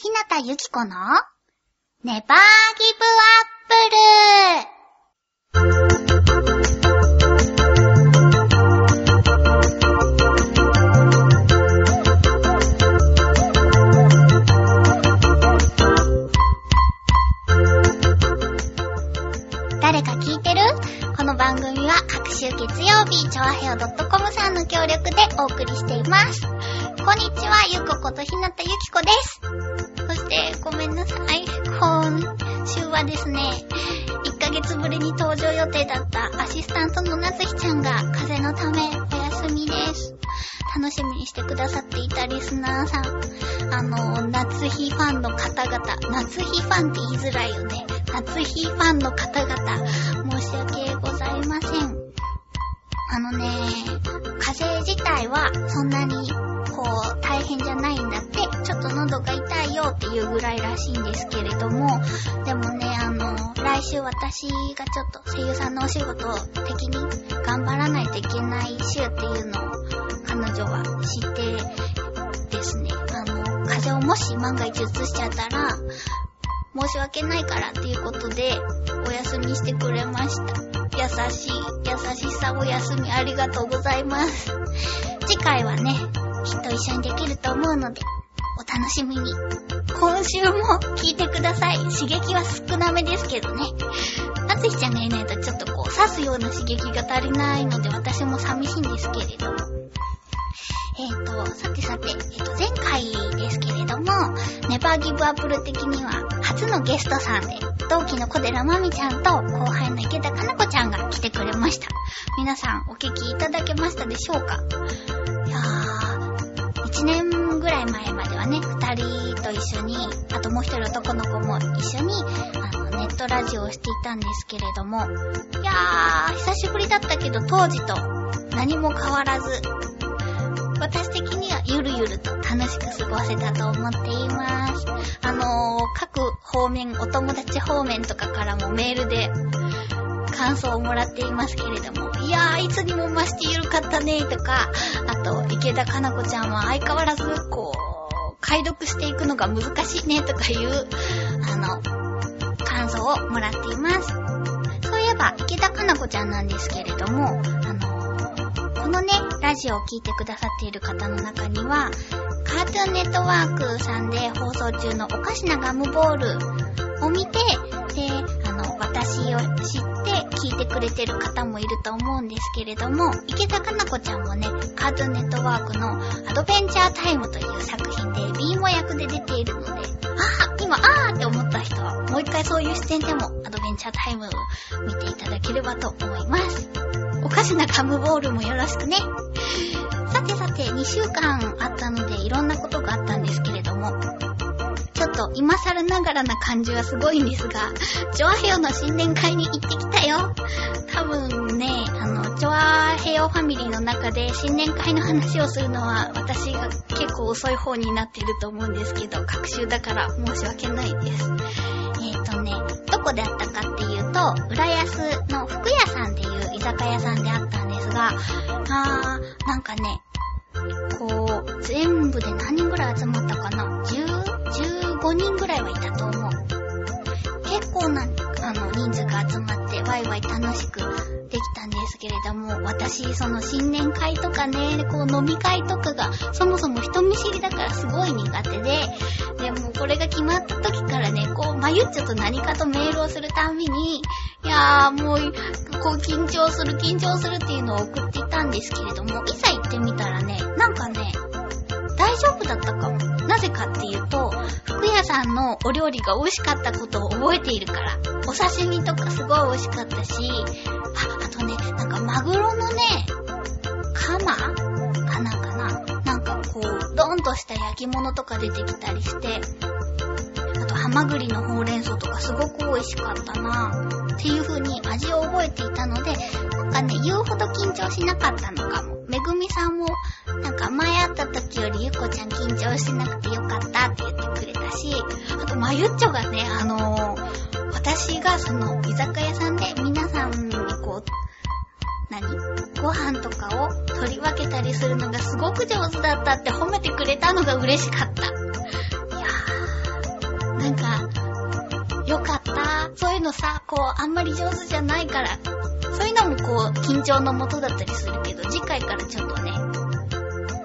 ひなたゆきこのネバーギブアップル誰か聞いてる？この番組は各週月曜日、ちょわへお .com さんの協力でお送りしています。こんにちは、ゆこことひなたゆきこです。そして、ごめんなさい。今週はですね、1ヶ月ぶりに登場予定だったアシスタントのなつひちゃんが風のためお休みです。楽しみにしてくださっていたリスナーさん、あの、夏日ファンの方々、夏日ファンって言いづらいよね。夏日ファンの方々、申し訳ございません。あのね、風自体はそんなに、こう、大変じゃないんだって、ちょっと喉が痛いよっていうぐらいらしいんですけれども、でもね、あの、来週私がちょっと声優さんのお仕事的に頑張らないといけない週っていうのを彼女は知ってですね、あの、風邪をもし万が一移しちゃったら、申し訳ないからっていうことで、お休みしてくれました。優しい、優しさお休みありがとうございます。次回はね、きっと一緒にできると思うので、お楽しみに。今週も聞いてください。刺激は少なめですけどね。なつひちゃんがいないとちょっとこう、刺すような刺激が足りないので、私も寂しいんですけれども。えっ、と、さてさて、えっ、と、前回ですけれども、ネバーギブアップル的には、初のゲストさんで、同期の小寺まみちゃんと、後輩の池田かな子ちゃんが来てくれました。皆さん、お聞きいただけましたでしょうか？いやー、一年ぐらい前まではね、二人と一緒に、あともう一人男の子も一緒に、あの、ネットラジオをしていたんですけれども、いやー、久しぶりだったけど、当時と何も変わらず、私的にはゆるゆると楽しく過ごせたと思っています。あのー、各方面、お友達方面とかからもメールで感想をもらっていますけれども、いやー、いつにも増してゆるかったねとか、あと、池田かな子ちゃんは相変わらず、こう、解読していくのが難しいねとかいう、あの、感想をもらっています。そういえば、池田かな子ちゃんなんですけれども、このね、ラジオを聴いてくださっている方の中には、カートゥーンネットワークさんで放送中のおかしなガムボールを見て、で、私を知って聞いてくれてる方もいると思うんですけれども、池田かな子ちゃんもね、カートゥーンネットワークのアドベンチャータイムという作品でビーモ役で出ているので、ああ、今、あーって思った人は、もう一回そういう視点でもアドベンチャータイムを見ていただければと思います。おかしなガムボールもよろしくね。さてさて、2週間あったのでいろんなことがあったんですけれども、と今更ながらな感じはすごいんですが、チョアヘヨの新年会に行ってきたよ。多分ね、あの、チョアヘヨファミリーの中で新年会の話をするのは私が結構遅い方になってると思うんですけど、各週だから申し訳ないです。えっ、とね、どこであったかっていうと、浦安の福屋さんっていう居酒屋さんであったんですが、あー、なんかね、こう、全部で何人ぐらい集まったかな？5人ぐらいはいたと思う。結構な、あの、人数が集まって、ワイワイ楽しくできたんですけれども、私、その新年会とかね、こう飲み会とかが、そもそも人見知りだからすごい苦手で、でもこれが決まった時からね、こう、まゆっちょと何かとメールをするたんびに、いやーもう、こう緊張する緊張するっていうのを送っていたんですけれども、いざ行ってみたらね、なんかね、大丈夫だったかも。なぜかっていうと、福屋さんのお料理が美味しかったことを覚えているから。お刺身とかすごい美味しかったし、あ、あとね、なんかマグロのね、カマかなんかな？なんかこう、ドンとした焼き物とか出てきたりして、ハマグリのほうれん草とかすごく美味しかったなっていう風に味を覚えていたので、なんかね、言うほど緊張しなかったのかも。めぐみさんも、なんか前会った時よりゆこちゃん緊張しなくてよかったって言ってくれたし、あとまゆっちょがね、あのー私がその居酒屋さんで皆さんにこう、何？ご飯とかを取り分けたりするのがすごく上手だったって褒めてくれたのが嬉しかった。なんか、よかった？そういうのさ、こう、あんまり上手じゃないから、そういうのもこう、緊張のもとだったりするけど、次回からちょっとね、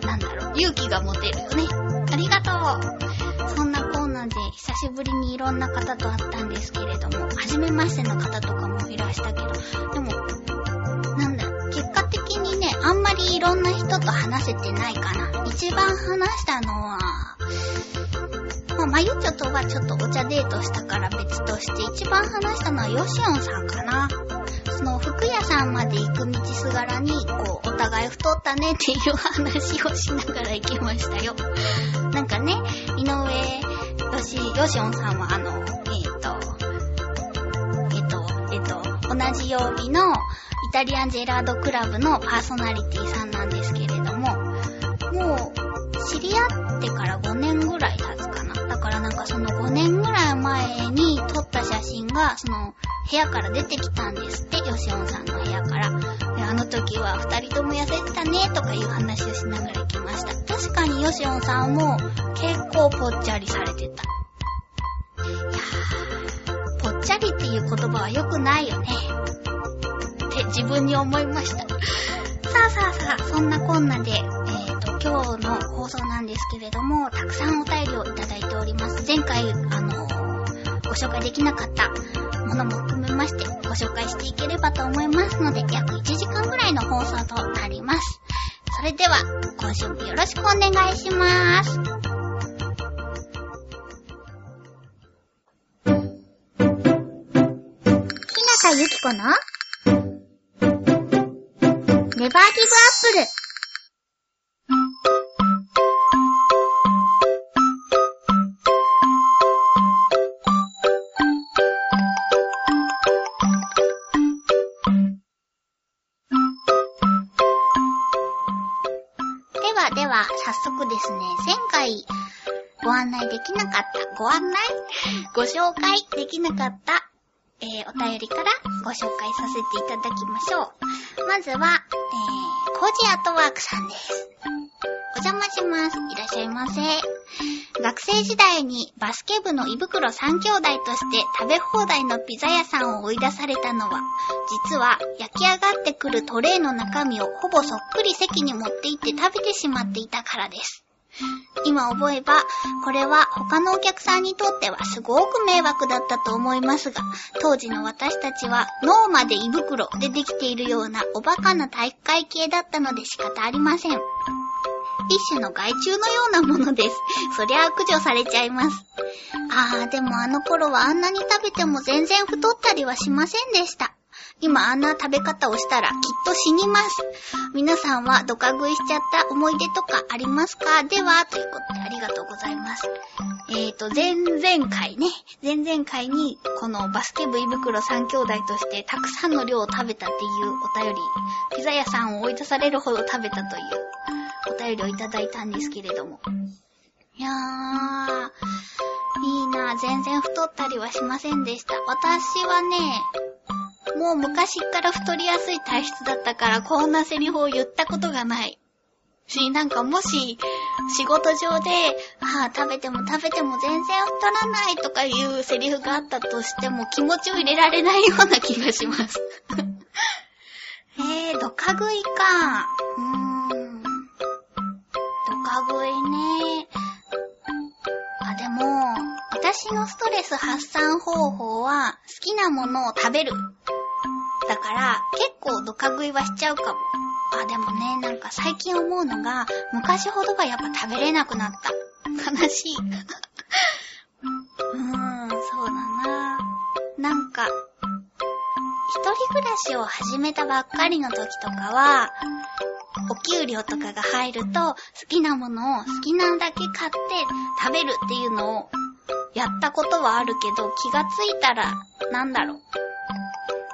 なんだろう、勇気が持てるよね。ありがとう。そんなコーナーで久しぶりにいろんな方と会ったんですけれども、初めましての方とかもいらしたけど、でも、なんだ、結果的にね、あんまりいろんな人と話せてないかな。一番話したのは、まあ、まゆちょとはちょっとお茶デートしたから別として、一番話したのはヨシオンさんかな。その服屋さんまで行く道すがらに、こう、お互い太ったねっていう話をしながら行きましたよ。なんかね、井上よし、よしおんさんはあの、えっ、と、えっ、と、えっ、と、同じ曜日のイタリアンジェラードクラブのパーソナリティさんなんですけれども、もう、知り合ってから5年ぐらい経つかな。だからなんかその5年ぐらい前に撮った写真が、その、部屋から出てきたんですって、ヨシオンさんの部屋から。であの時は二人とも痩せてたね、とかいう話をしながら行きました。確かにヨシオンさんも結構ぽっちゃりされてた。いやー、ぽっちゃりっていう言葉は良くないよね。って自分に思いました。さあさあさあ、そんなこんなで、今日の放送なんですけれども、たくさんお便りをいただいております。前回、あのご紹介できなかったものも含めまして、ご紹介していければと思いますので、約1時間ぐらいの放送となります。それでは、今週もよろしくお願いしまーす。ひなたゆきこのネバーギブアップル。速ですね、前回ご案内できなかった、ご案内？ご紹介できなかった、えー、お便りからご紹介させていただきましょう。まずは、えー、コージアートワークさんです。お邪魔します。いらっしゃいませ。学生時代にバスケ部の胃袋3兄弟として食べ放題のピザ屋さんを追い出されたのは、実は焼き上がってくるトレイの中身をほぼそっくり席に持って行って食べてしまっていたからです。今思えば、これは他のお客さんにとってはすごく迷惑だったと思いますが、当時の私たちは脳まで胃袋でできているようなおバカな体育会系だったので仕方ありません。一種の害虫のようなものです。そりゃあ駆除されちゃいます。あー、でもあの頃はあんなに食べても全然太ったりはしませんでした。今あんな食べ方をしたらきっと死にます。皆さんはドカ食いしちゃった思い出とかありますか？では、ということでありがとうございます。えーと、前々回ね、前々回にこのバスケ部胃袋3兄弟としてたくさんの量を食べたっていうお便り、ピザ屋さんを追い出されるほど食べたというお便りをいただいたんですけれども。いやー、いいな全然太ったりはしませんでした。私はね、もう昔から太りやすい体質だったからこんなセリフを言ったことがない。し、なんかもし、仕事上で、ああ、食べても食べても全然太らないとかいうセリフがあったとしても気持ちを入れられないような気がします。えー、ドカ食いか。うーん。ドカ食いね。あ、でも、私のストレス発散方法は、好きなものを食べる。だから、結構ドカ食いはしちゃうかも。あ、でもね、なんか最近思うのが、昔ほどはやっぱ食べれなくなった。悲しい。うーん、そうだな。なんか、一人暮らしを始めたばっかりの時とかは、お給料とかが入ると、好きなものを好きなんだけ買って食べるっていうのをやったことはあるけど、気がついたら、なんだろう。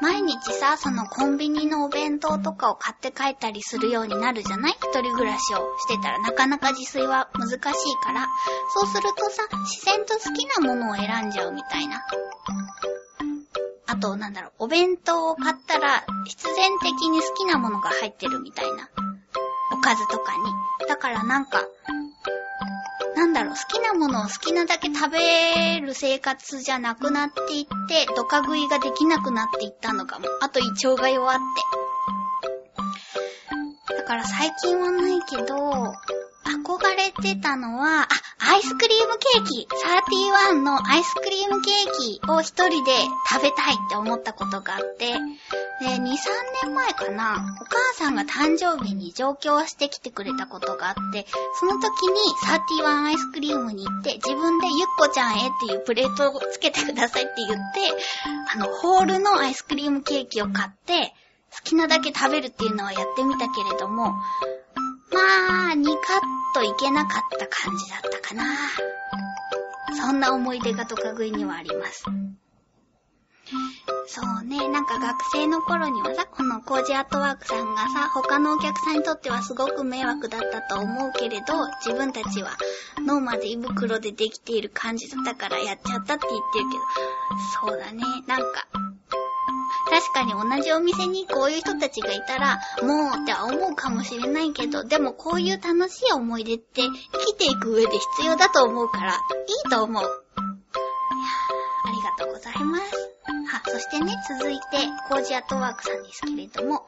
毎日さ、そのコンビニのお弁当とかを買って帰ったりするようになるじゃない？一人暮らしをしてたらなかなか自炊は難しいから。そうするとさ、自然と好きなものを選んじゃうみたいな。あと、なんだろう、お弁当を買ったら必然的に好きなものが入ってるみたいな。おかずとかに。だからなんか、なんだろう、好きなものを好きなだけ食べる生活じゃなくなっていって、ドカ食いができなくなっていったのかも。あと胃腸が弱って。だから最近はないけど、憧れてたのは、あ、アイスクリームケーキ !31 のアイスクリームケーキを一人で食べたいって思ったことがあって、で、2、3年前かな、お母さんが誕生日に上京してきてくれたことがあって、その時に31アイスクリームに行って、自分でゆっこちゃんへっていうプレートをつけてくださいって言って、あの、ホールのアイスクリームケーキを買って、好きなだけ食べるっていうのはやってみたけれども、まあ、2カットいけなかった感じだったかな。そんな思い出がドカ食いにはあります。そうね、なんか学生の頃にはさ、このコージアートワークさんがさ、他のお客さんにとってはすごく迷惑だったと思うけれど、自分たちはノーマで胃袋でできている感じだったからやっちゃったって言ってるけど、そうだね、なんか、確かに同じお店にこういう人たちがいたら、もうって思うかもしれないけど、でもこういう楽しい思い出って生きていく上で必要だと思うから、いいと思う。いやありがとうございます。は、そしてね、続いて、コージアットワークさんですけれども、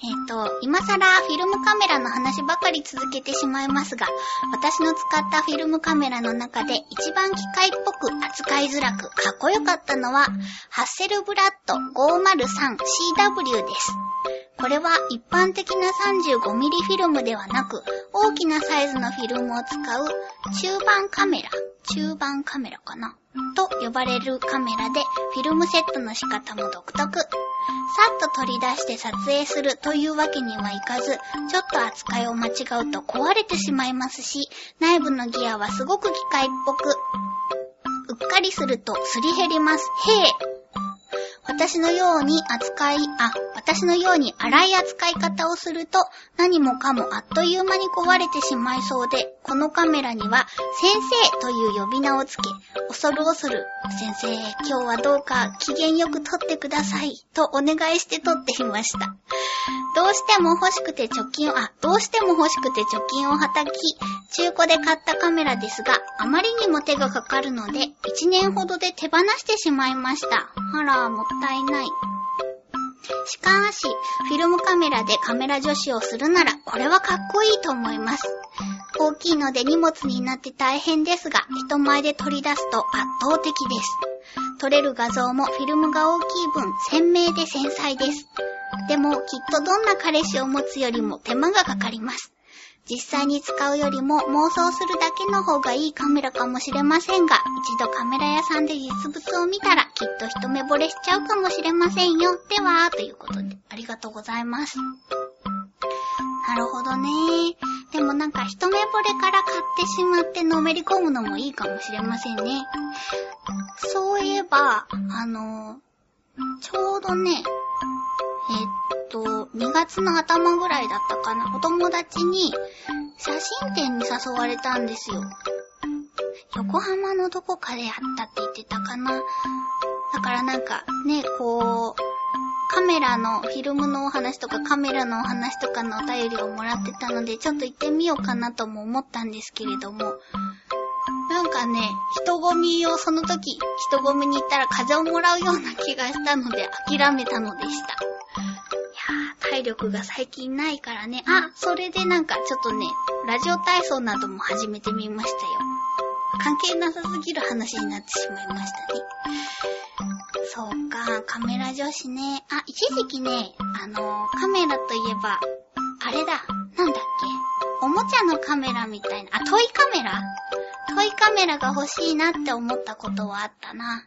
えっ、ー、と、今更フィルムカメラの話ばかり続けてしまいますが、私の使ったフィルムカメラの中で一番機械っぽく扱いづらくかっこよかったのは、ハッセルブラッド 503CW です。これは一般的な 35mm フィルムではなく、大きなサイズのフィルムを使う中盤カメラ、中盤カメラかな？と呼ばれるカメラで、フィルムセットの仕方も独特。さっと取り出して撮影するというわけにはいかず、ちょっと扱いを間違うと壊れてしまいますし、内部のギアはすごく機械っぽく、うっかりするとすり減ります。へえ。私のように扱い、あ、私のように荒い扱い方をすると何もかもあっという間に壊れてしまいそうで、このカメラには先生という呼び名をつけ、恐る恐る、先生、今日はどうか機嫌よく撮ってくださいとお願いして撮っていました。どうしても欲しくて貯金を、あ、どうしても欲しくて貯金をはたき、中古で買ったカメラですが、あまりにも手がかかるので、1年ほどで手放してしまいました。あら、もったいない。しかし、フィルムカメラでカメラ女子をするなら、これはかっこいいと思います。大きいので荷物になって大変ですが、人前で取り出すと圧倒的です。撮れる画像もフィルムが大きい分、鮮明で繊細です。でも、きっとどんな彼氏を持つよりも手間がかかります。実際に使うよりも妄想するだけの方がいいカメラかもしれませんが、一度カメラ屋さんで実物を見たらきっと一目惚れしちゃうかもしれませんよ。では、ということで、ありがとうございます。なるほどね。でもなんか一目惚れから買ってしまってのめり込むのもいいかもしれませんね。そういえば、あの、ちょうどね、えっとと、2月の頭ぐらいだったかな、お友達に写真展に誘われたんですよ。横浜のどこかでやったって言ってたかな。だからなんかね、こう、カメラの、フィルムのお話とかカメラのお話とかのお便りをもらってたので、ちょっと行ってみようかなとも思ったんですけれども、なんかね、人混みをその時、人混みに行ったら風をもらうような気がしたので諦めたのでした。体力が最近ないからね。あ、それでなんかちょっとね、ラジオ体操なども始めてみましたよ。関係なさすぎる話になってしまいましたね。そうか、カメラ女子ね。あ、一時期ね、あのー、カメラといえば、あれだ、なんだっけ。おもちゃのカメラみたいな、あ、トイカメラ？トイカメラが欲しいなって思ったことはあったな。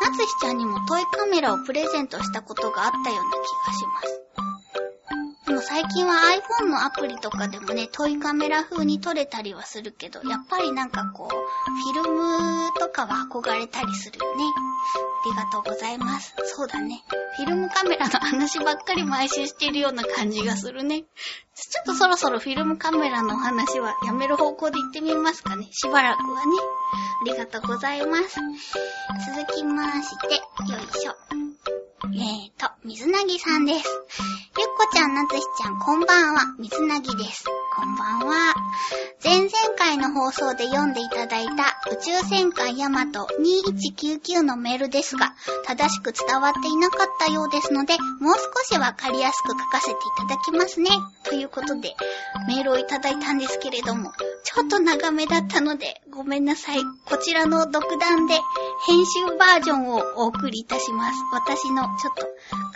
なつひちゃんにもトイカメラをプレゼントしたことがあったような気がします。でも最近は iPhone のアプリとかでもね、トイカメラ風に撮れたりはするけど、やっぱりなんかこう、フィルムとかは憧れたりするよね。ありがとうございます。そうだね。フィルムカメラの話ばっかり毎週してるような感じがするね。ちょっとそろそろフィルムカメラのお話はやめる方向で行ってみますかね。しばらくはね。ありがとうございます。続きまして、よいしょ。えーと、水なぎさんです。ゆっこちゃん、なつしちゃん、こんばんは。水なぎです。こんばんは。前々回の放送で読んでいただいた宇宙戦艦ヤマト2199のメールですが、正しく伝わっていなかったようですので、もう少しわかりやすく書かせていただきますね。といういうことで、メールをいただいたんですけれども、ちょっと長めだったので、ごめんなさい。こちらの独断で編集バージョンをお送りいたします。私のちょっ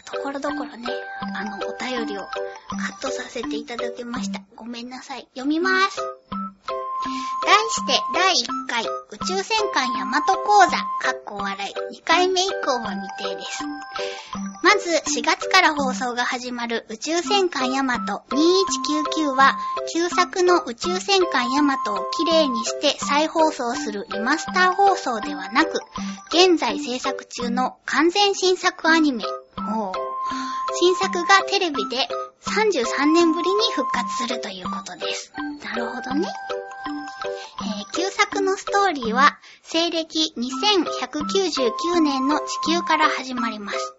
と、ところどころね、あの、お便りをカットさせていただきました。ごめんなさい。読みます。題して第1回宇宙戦艦ヤマト講座、かっこ笑い、2回目以降は未定です。まず4月から放送が始まる宇宙戦艦ヤマト2199は、旧作の宇宙戦艦ヤマトをきれいにして再放送するリマスター放送ではなく、現在制作中の完全新作アニメ。新作がテレビで33年ぶりに復活するということです。なるほどね。えー、旧作のストーリーは、西暦2199年の地球から始まります。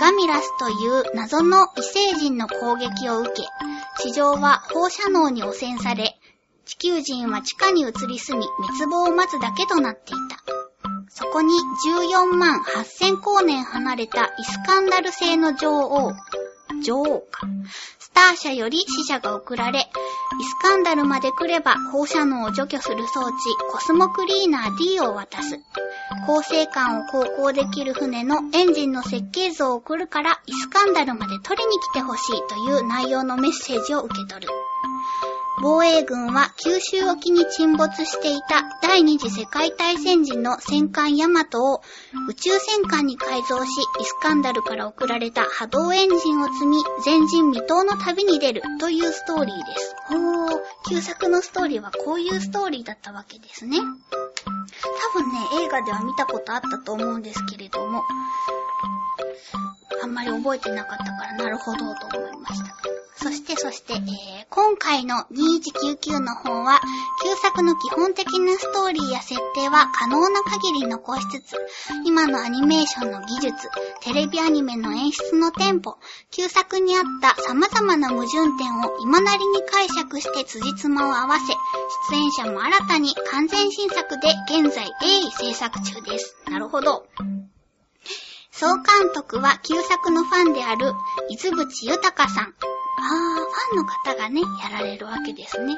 ガミラスという謎の異星人の攻撃を受け、地上は放射能に汚染され、地球人は地下に移り住み滅亡を待つだけとなっていた。そこに14万8000光年離れたイスカンダル星の女王、女王か。スター社より死者が送られ、イスカンダルまで来れば放射能を除去する装置、コスモクリーナー D を渡す。構成艦を航行できる船のエンジンの設計図を送るから、イスカンダルまで取りに来てほしいという内容のメッセージを受け取る。防衛軍は九州沖に沈没していた第二次世界大戦時の戦艦ヤマトを宇宙戦艦に改造し、イスカンダルから送られた波動エンジンを積み、前人未到の旅に出るというストーリーです。ほー、旧作のストーリーはこういうストーリーだったわけですね。多分ね、映画では見たことあったと思うんですけれども、あんまり覚えてなかったからなるほどと思いました。そしてそして、えー、今回の2199の方は、旧作の基本的なストーリーや設定は可能な限り残しつつ、今のアニメーションの技術、テレビアニメの演出のテンポ、旧作にあった様々な矛盾点を今なりに解釈して辻褄を合わせ、出演者も新たに完全新作で現在鋭意制作中です。なるほど。総監督は旧作のファンである、伊豆淵豊さん。あー、ファンの方がね、やられるわけですね。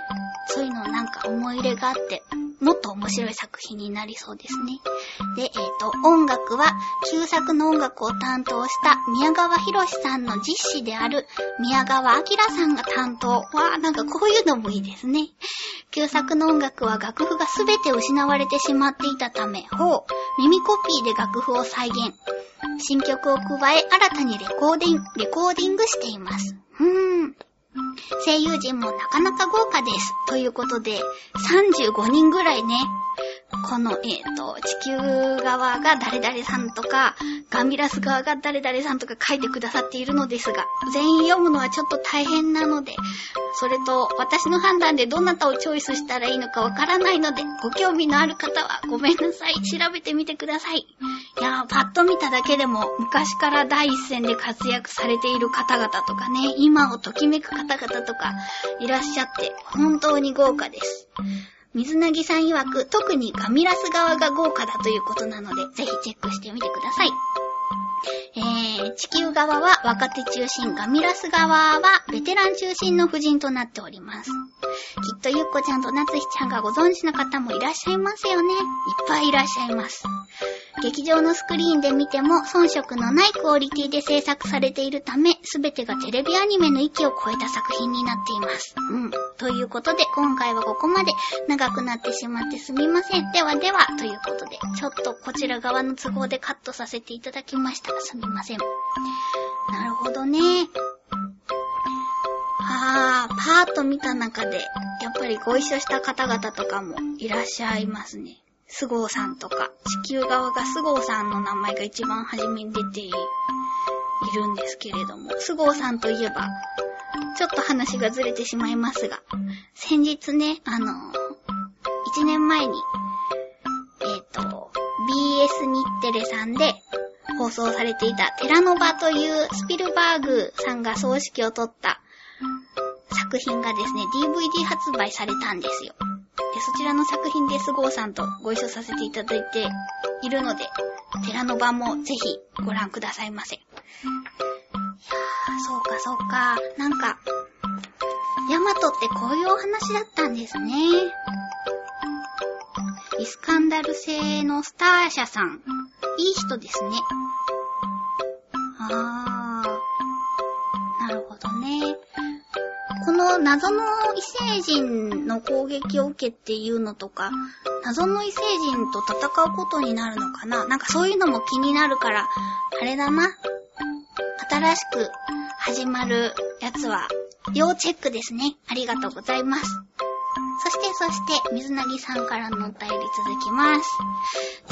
そういうのなんか思い入れがあって、もっと面白い作品になりそうですね。で、えっ、ー、と、音楽は、旧作の音楽を担当した宮川博さんの実師である宮川明さんが担当。わー、なんかこういうのもいいですね。旧作の音楽は楽譜がすべて失われてしまっていたため、ほう、耳コピーで楽譜を再現。新曲を加え、新たにレコーディング、レコーディングしています。うーん。声優陣もなかなか豪華です。ということで、35人ぐらいね、この、えっ、ー、と、地球側が誰々さんとか、ガミラス側が誰々さんとか書いてくださっているのですが、全員読むのはちょっと大変なので、それと、私の判断でどなたをチョイスしたらいいのかわからないので、ご興味のある方はごめんなさい。調べてみてください。いやー、パッと見ただけでも、昔から第一線で活躍されている方々とかね、今をときめく方々とかいらっしゃって、本当に豪華です。水なぎさん曰く、特にガミラス側が豪華だということなので、ぜひチェックしてみてください。えー、地球側は若手中心、ガミラス側はベテラン中心の夫人となっております。きっとゆっこちゃんとなつひちゃんがご存知の方もいらっしゃいますよね。いっぱいいらっしゃいます。劇場のスクリーンで見ても遜色のないクオリティで制作されているため、すべてがテレビアニメの域を超えた作品になっています。うん。ということで、今回はここまで長くなってしまってすみません。ではでは、ということで、ちょっとこちら側の都合でカットさせていただきました。すみません。なるほどね。あー、パーッと見た中で、やっぱりご一緒した方々とかもいらっしゃいますね。スゴーさんとか、地球側がスゴーさんの名前が一番初めに出ているんですけれども、スゴーさんといえば、ちょっと話がずれてしまいますが、先日ね、あの、1年前に、えっ、ー、と、BS 日テレさんで放送されていたテラノバというスピルバーグさんが葬式を取った作品がですね、DVD 発売されたんですよ。で、そちらの作品でスゴーさんとご一緒させていただいているので、寺の版もぜひご覧くださいませ。いやー、そうかそうか。なんか、ヤマトってこういうお話だったんですね。イスカンダル製のスター社さん。いい人ですね。あー。なるほどね。この謎の異星人の攻撃を受けっていうのとか、謎の異星人と戦うことになるのかな？なんかそういうのも気になるから、あれだな。新しく始まるやつは、要チェックですね。ありがとうございます。そして、そして、水なぎさんからのお便り続きます。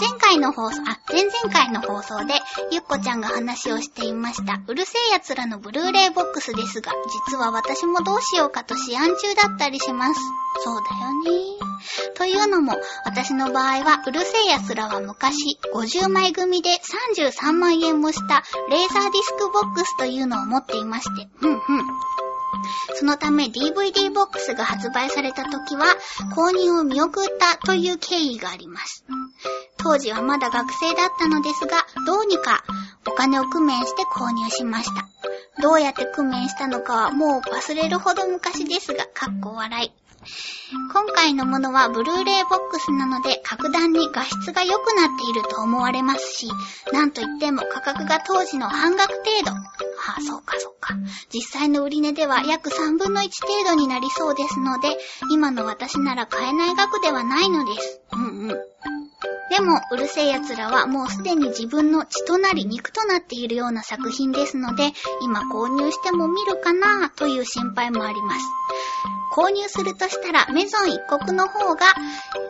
前回の放送、あ、前々回の放送で、ゆっこちゃんが話をしていました、うるせえ奴らのブルーレイボックスですが、実は私もどうしようかと試案中だったりします。そうだよね。というのも、私の場合は、うるせえ奴らは昔、50枚組で33万円もしたレーザーディスクボックスというのを持っていまして、ふんふん。そのため DVD ボックスが発売された時は購入を見送ったという経緯があります。当時はまだ学生だったのですが、どうにかお金を工面して購入しました。どうやって工面したのかはもう忘れるほど昔ですが、かっこ笑い。今回のものはブルーレイボックスなので格段に画質が良くなっていると思われますし、なんといっても価格が当時の半額程度。ああ、そうかそうか。実際の売値では約3分の1程度になりそうですので、今の私なら買えない額ではないのです。うんうん。でも、うるせえ奴らはもうすでに自分の血となり肉となっているような作品ですので、今購入しても見るかなという心配もあります。購入するとしたらメゾン一国の方が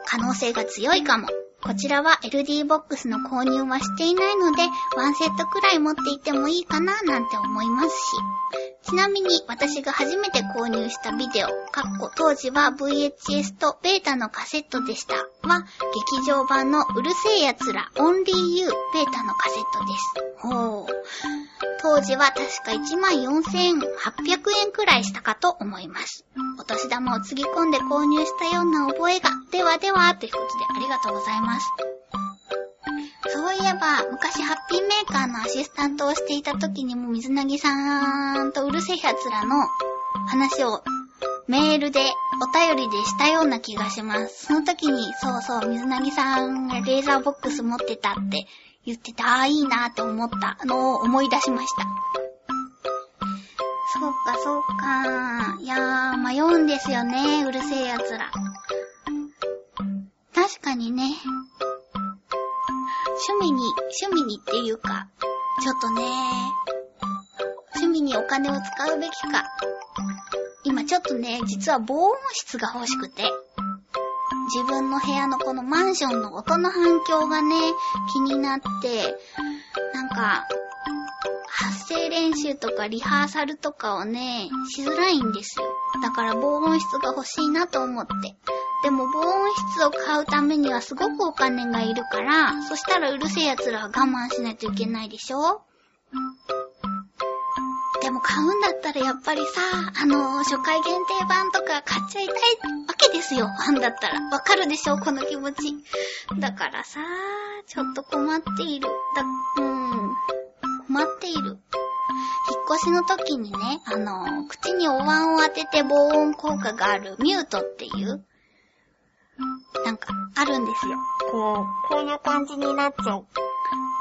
可能性が強いかも。こちらは LD ボックスの購入はしていないので、ワンセットくらい持っていてもいいかななんて思いますし。ちなみに私が初めて購入したビデオ、かっこ当時は VHS とベータのカセットでした。は、劇場版のうるせえ奴らオンリーユーベータのカセットです。ほう。当時は確か14,800円くらいしたかと思います。お年玉をつぎ込んで購入したような覚えが、ではでは、ということでありがとうございます。そういえば、昔ハッピーメーカーのアシスタントをしていた時にも水なぎさんとうるせえ奴らの話をメールでお便りでしたような気がします。その時に、そうそう、水なぎさんがレーザーボックス持ってたって言ってて、ああ、いいなって思ったのを思い出しました。そうか、そうか。いやー、迷うんですよね、うるせえ奴ら。確かにね、趣味に、趣味にっていうか、ちょっとね、趣味にお金を使うべきか。今ちょっとね、実は防音室が欲しくて。自分の部屋のこのマンションの音の反響がね、気になって、なんか、発声練習とかリハーサルとかをね、しづらいんですよ。だから防音室が欲しいなと思って。でも防音室を買うためにはすごくお金がいるから、そしたらうるせえ奴らは我慢しないといけないでしょでも買うんだったらやっぱりさ、あのー、初回限定版とか買っちゃいたいわけですよ。ファンだったら。わかるでしょ？この気持ち。だからさ、ちょっと困っている。だ、うん。困っている。引っ越しの時にね、あの、口にお椀を当てて防音効果があるミュートっていう、なんか、あるんですよ。こう、こういう感じになっちゃう。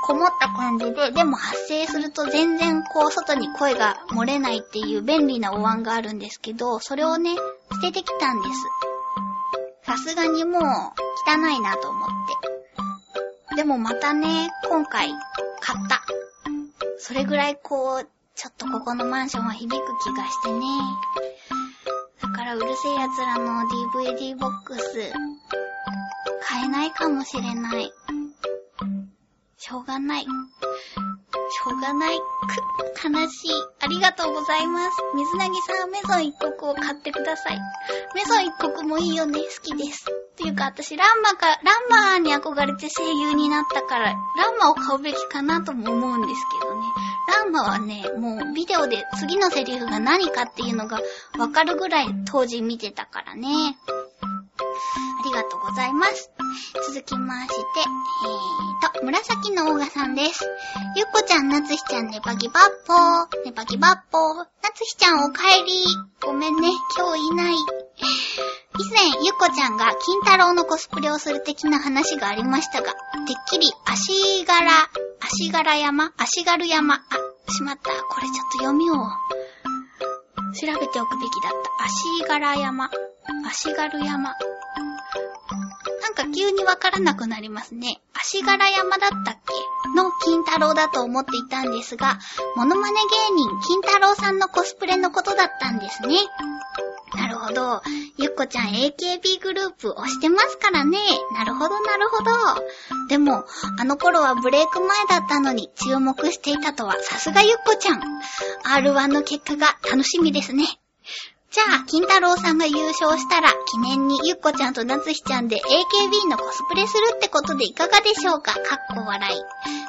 こもった感じで、でも発声すると全然こう外に声が漏れないっていう便利なお椀があるんですけど、それをね、捨ててきたんです。さすがにもう汚いなと思って。でもまたね、今回買った。それぐらいこう、ちょっとここのマンションは響く気がしてね。だからうるせえ奴らの DVD ボックス、買えないかもしれない。しょうがない。しょうがない。く、悲しい。ありがとうございます。水なぎさん、メゾン一国を買ってください。メゾン一国もいいよね。好きです。っていうか、私、ランマか、ランマに憧れて声優になったから、ランマを買うべきかなとも思うんですけど。ランマはね、もうビデオで次のセリフが何かっていうのがわかるぐらい当時見てたからね。ありがとうございます。続きまして、えーと、紫のオーガさんです。ゆっこちゃん、なつひちゃん、ねばぎばっぽー。ねばぎばっぽー。なつひちゃん、おかえり。ごめんね、今日いない。以前、ゆっこちゃんが金太郎のコスプレをする的な話がありましたが、てっきり足柄、足柄山足軽山。あ、しまった。これちょっと読みを。調べておくべきだった。足柄山。足軽山。なんか急にわからなくなりますね。足柄山だったっけ？の金太郎だと思っていたんですが、モノマネ芸人金太郎さんのコスプレのことだったんですね。なるほど。ゆっこちゃん AKB グループ押してますからね。なるほど、なるほど。でも、あの頃はブレイク前だったのに注目していたとはさすがゆっこちゃん。R1 の結果が楽しみですね。じゃあ、金太郎さんが優勝したら、記念にゆっこちゃんとなつひちゃんで AKB のコスプレするってことでいかがでしょうか？かっこ笑い。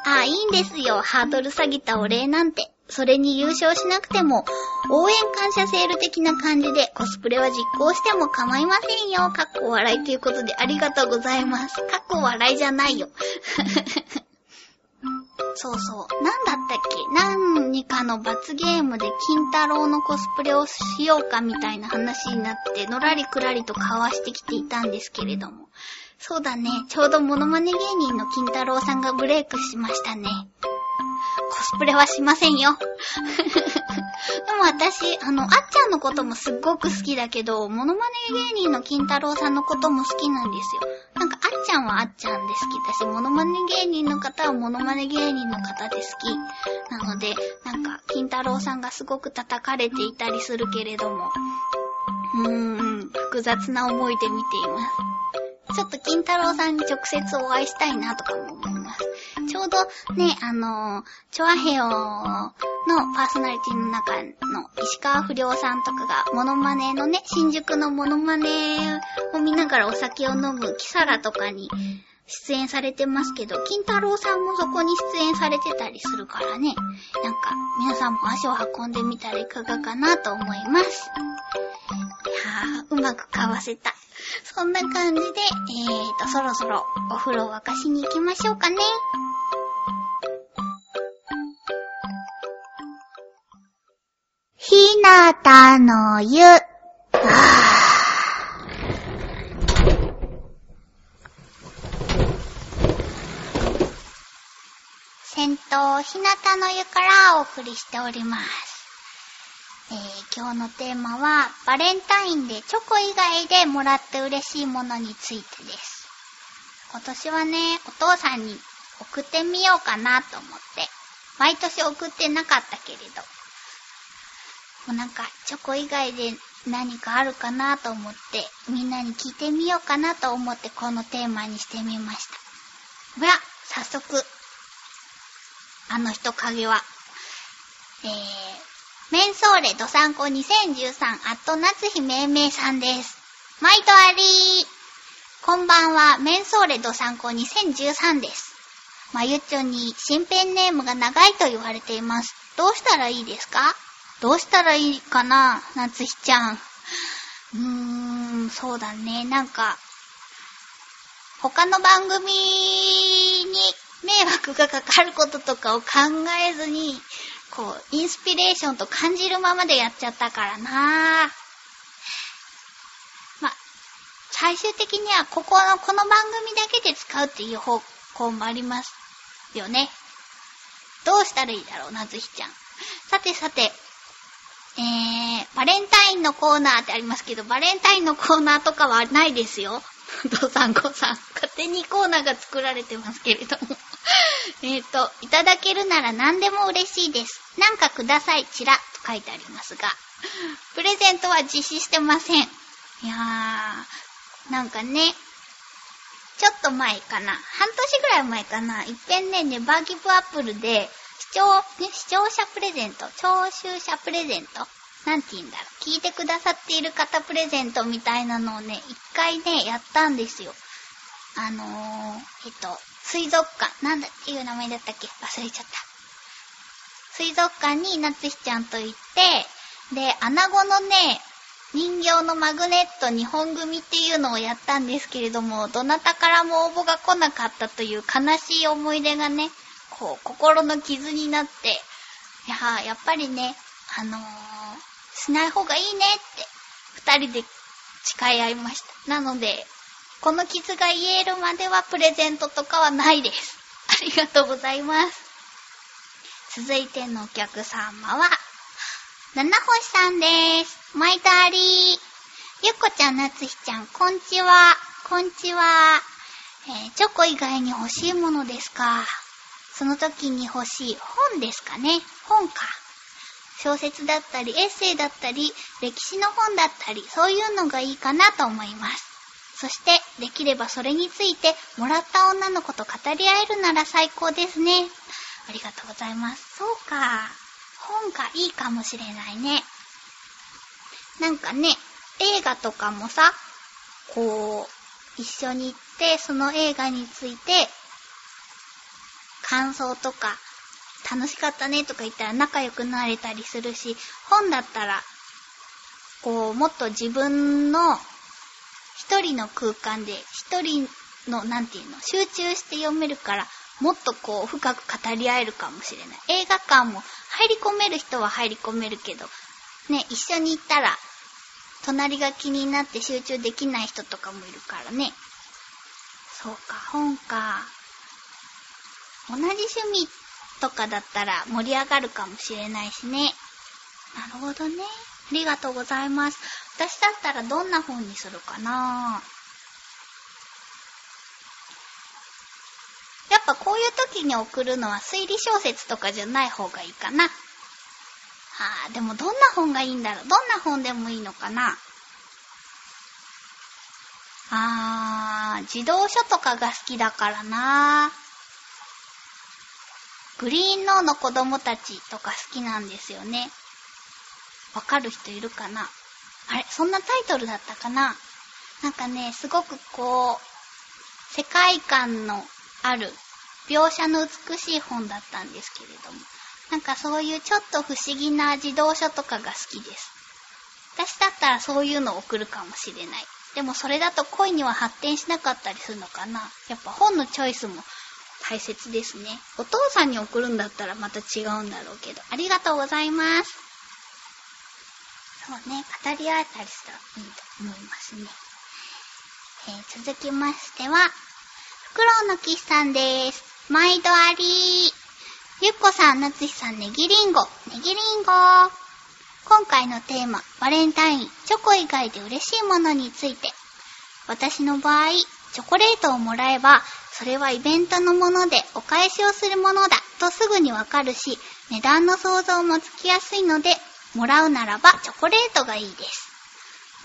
ああ、いいんですよ。ハードル下げたお礼なんて。それに優勝しなくても、応援感謝セール的な感じでコスプレは実行しても構いませんよ。かっこ笑いということでありがとうございます。かっこ笑いじゃないよ。そうそう。なんだったっけ？何かの罰ゲームで金太郎のコスプレをしようかみたいな話になって、のらりくらりと交わしてきていたんですけれども。そうだね。ちょうどモノマネ芸人の金太郎さんがブレイクしましたね。コスプレはしませんよ。でも私、あの、あっちゃんのこともすっごく好きだけど、モノマネ芸人の金太郎さんのことも好きなんですよ。なんか、あっちゃんはあっちゃんで好きだし、モノマネ芸人の方はモノマネ芸人の方で好き。なので、なんか、金太郎さんがすごく叩かれていたりするけれども、うーん、複雑な思いで見ています。ちょっと金太郎さんに直接お会いしたいなとかも思います。ちょうどね、あの、チョアヘヨのパーソナリティの中の石川不良さんとかがモノマネのね、新宿のモノマネを見ながらお酒を飲むキサラとかに出演されてますけど、金太郎さんもそこに出演されてたりするからね、なんか皆さんも足を運んでみたらいかがかなと思います。いやー、うまくかわせた。そんな感じで、えーと、そろそろお風呂を沸かしに行きましょうかね。ひなたの湯。はぁ。銭湯ひなたの湯からお送りしております。えー、今日のテーマは、バレンタインでチョコ以外でもらって嬉しいものについてです。今年はね、お父さんに送ってみようかなと思って、毎年送ってなかったけれど、もうなんか、チョコ以外で何かあるかなと思って、みんなに聞いてみようかなと思ってこのテーマにしてみました。ほら、早速、あの人影は、えー、メンソーレドサンコ2013アット夏日めいめいさんです。毎度ありー。こんばんは、メンソーレドサンコ2013です。まゆっちょに新ペンネームが長いと言われています。どうしたらいいですか？どうしたらいいかな？夏日ちゃん。うーん、そうだね。なんか、他の番組に迷惑がかかることとかを考えずに、こう、インスピレーションと感じるままでやっちゃったからなぁま、最終的にはここの、この番組だけで使うっていう方向もありますよね。どうしたらいいだろうな、ずひちゃん。さてさて、えー、バレンタインのコーナーってありますけど、バレンタインのコーナーとかはないですよ。ドサンコさん。勝手にコーナーが作られてますけれども。えっと、いただけるなら何でも嬉しいです。なんかください、ちら、と書いてありますが、プレゼントは実施してません。いやー、なんかね、ちょっと前かな、半年ぐらい前かな、いっぺんね、ネバーギブアップルで、視聴、ね、視聴者プレゼント、聴衆者プレゼントなんて言うんだろう、聞いてくださっている方プレゼントみたいなのをね、一回ね、やったんですよ。あのー、えっと、水族館、なんだっていう名前だったっけ？忘れちゃった。水族館になつひちゃんと行って、で、穴子のね、人形のマグネット2本組っていうのをやったんですけれども、どなたからも応募が来なかったという悲しい思い出がね、こう、心の傷になって、いややっぱりね、あのー、しない方がいいねって、二人で誓い合いました。なので、この傷が癒えるまではプレゼントとかはないです。ありがとうございます。続いてのお客様は、七星さんです。毎度あり。ゆっこちゃん、なつひちゃん、こんちは。こんちは。えー、チョコ以外に欲しいものですか？その時に欲しい本ですかね？本か。小説だったり、エッセイだったり、歴史の本だったり、そういうのがいいかなと思います。そして、できればそれについて、もらった女の子と語り合えるなら最高ですね。ありがとうございます。そうか。本がいいかもしれないね。なんかね、映画とかもさ、こう、一緒に行って、その映画について、感想とか、楽しかったねとか言ったら仲良くなれたりするし、本だったら、こう、もっと自分の一人の空間で、一人の、なんていうの、集中して読めるから、もっとこう、深く語り合えるかもしれない。映画館も入り込める人は入り込めるけど、ね、一緒に行ったら、隣が気になって集中できない人とかもいるからね。そうか、本か。同じ趣味っとかだったら盛り上がるかもしれないしね。なるほどね。ありがとうございます。私だったらどんな本にするかなやっぱこういう時に送るのは推理小説とかじゃない方がいいかな。はあ、でもどんな本がいいんだろうどんな本でもいいのかなあー、児童書とかが好きだからなグリーンノーの子供たちとか好きなんですよね。わかる人いるかな？あれそんなタイトルだったかな？なんかね、すごくこう、世界観のある、描写の美しい本だったんですけれども、なんかそういうちょっと不思議な児童書とかが好きです。私だったらそういうのを送るかもしれない。でもそれだと恋には発展しなかったりするのかな？やっぱ本のチョイスも大切ですね。お父さんに送るんだったらまた違うんだろうけど。ありがとうございます。そうね、語り合えたりしたらいいと思いますね。えー、続きましては、フクロウのキスさんです。毎度ありーゆっこさん、なつひさん、ネギリンゴ、ネギリンゴ。今回のテーマ、バレンタイン、チョコ以外で嬉しいものについて。私の場合、チョコレートをもらえば、それはイベントのものでお返しをするものだとすぐにわかるし、値段の想像もつきやすいので、もらうならばチョコレートがいいです。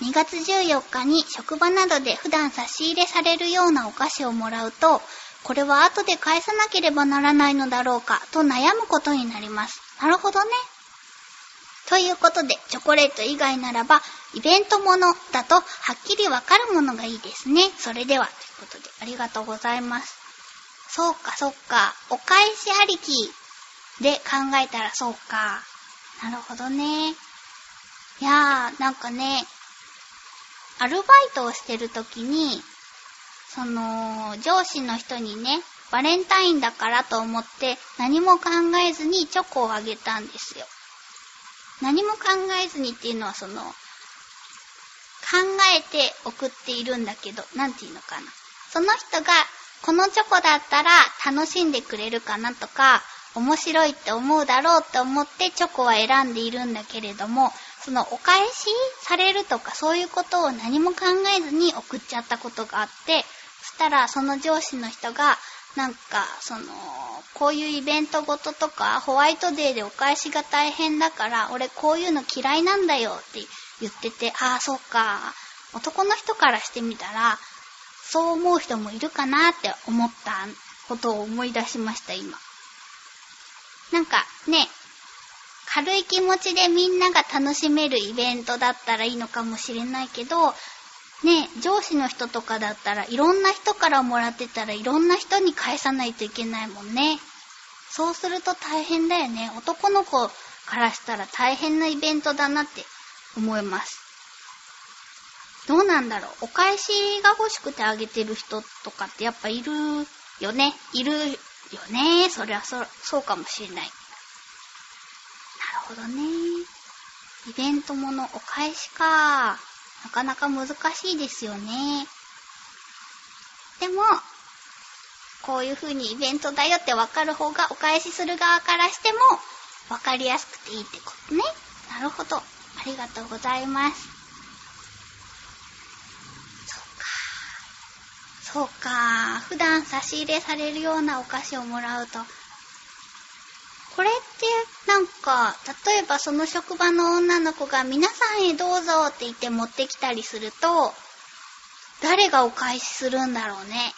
2月14日に職場などで普段差し入れされるようなお菓子をもらうと、これは後で返さなければならないのだろうかと悩むことになります。なるほどね。ということで、チョコレート以外ならば、イベントものだとはっきりわかるものがいいですね。それでは、ということで、ありがとうございます。そうか、そうか。お返しありきで考えたらそうか。なるほどね。いやー、なんかね、アルバイトをしてるときに、その、上司の人にね、バレンタインだからと思って何も考えずにチョコをあげたんですよ。何も考えずにっていうのはその、考えて送っているんだけど、なんていうのかな。その人が、このチョコだったら楽しんでくれるかなとか、面白いって思うだろうって思ってチョコは選んでいるんだけれども、そのお返しされるとかそういうことを何も考えずに送っちゃったことがあって、そしたらその上司の人が、なんか、その、こういうイベントごととか、ホワイトデーでお返しが大変だから、俺こういうの嫌いなんだよって言ってて、ああ、そっか。男の人からしてみたら、そう思う人もいるかなって思ったことを思い出しました、今。なんかね、軽い気持ちでみんなが楽しめるイベントだったらいいのかもしれないけど、ね、上司の人とかだったらいろんな人からもらってたらいろんな人に返さないといけないもんね。そうすると大変だよね。男の子からしたら大変なイベントだなって思います。どうなんだろう。お返しが欲しくてあげてる人とかってやっぱいるよね。いるよね。そりゃそ、そうかもしれない。なるほどね。イベントものお返しか。なかなか難しいですよね。でも、こういう風にイベントだよってわかる方がお返しする側からしてもわかりやすくていいってことね。なるほど。ありがとうございます。そうか。そうか。普段差し入れされるようなお菓子をもらうと、でなんか、例えばその職場の女の子が皆さんへどうぞって言って持ってきたりすると、誰がお返しするんだろうね。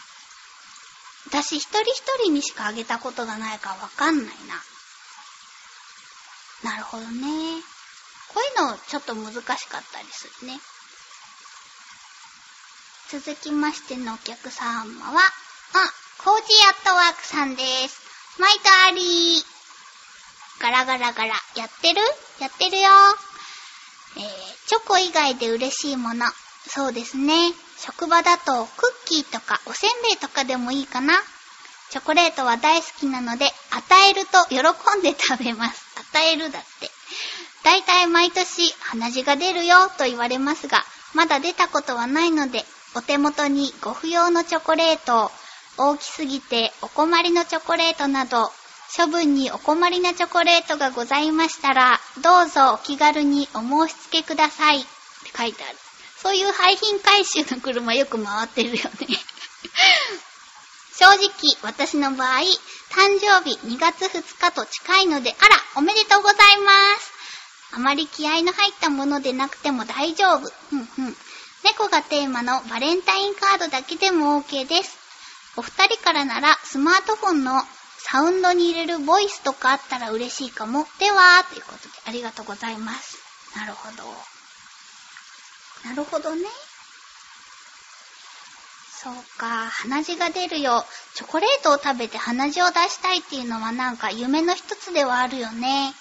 私一人一人にしかあげたことがないからわかんないな。なるほどね。こういうのちょっと難しかったりするね。続きましてのお客様は、あ、コージーアットワークさんです。毎度ありー。ガラガラガラ。やってる？やってるよ。えー、チョコ以外で嬉しいもの。そうですね。職場だとクッキーとかおせんべいとかでもいいかな。チョコレートは大好きなので、与えると喜んで食べます。与えるだって。だいたい毎年鼻血が出るよと言われますが、まだ出たことはないので、お手元にご不要のチョコレート、大きすぎてお困りのチョコレートなど、処分にお困りなチョコレートがございましたら、どうぞお気軽にお申し付けください。って書いてある。そういう廃品回収の車よく回ってるよね 正直、私の場合、誕生日2月2日と近いので、あら、おめでとうございます。あまり気合の入ったものでなくても大丈夫。ふんふん。猫がテーマのバレンタインカードだけでも OK です。お二人からならスマートフォンのサウンドに入れるボイスとかあったら嬉しいかも。では、ということでありがとうございます。なるほど。なるほどね。そうか、鼻血が出るよ。チョコレートを食べて鼻血を出したいっていうのはなんか夢の一つではあるよね。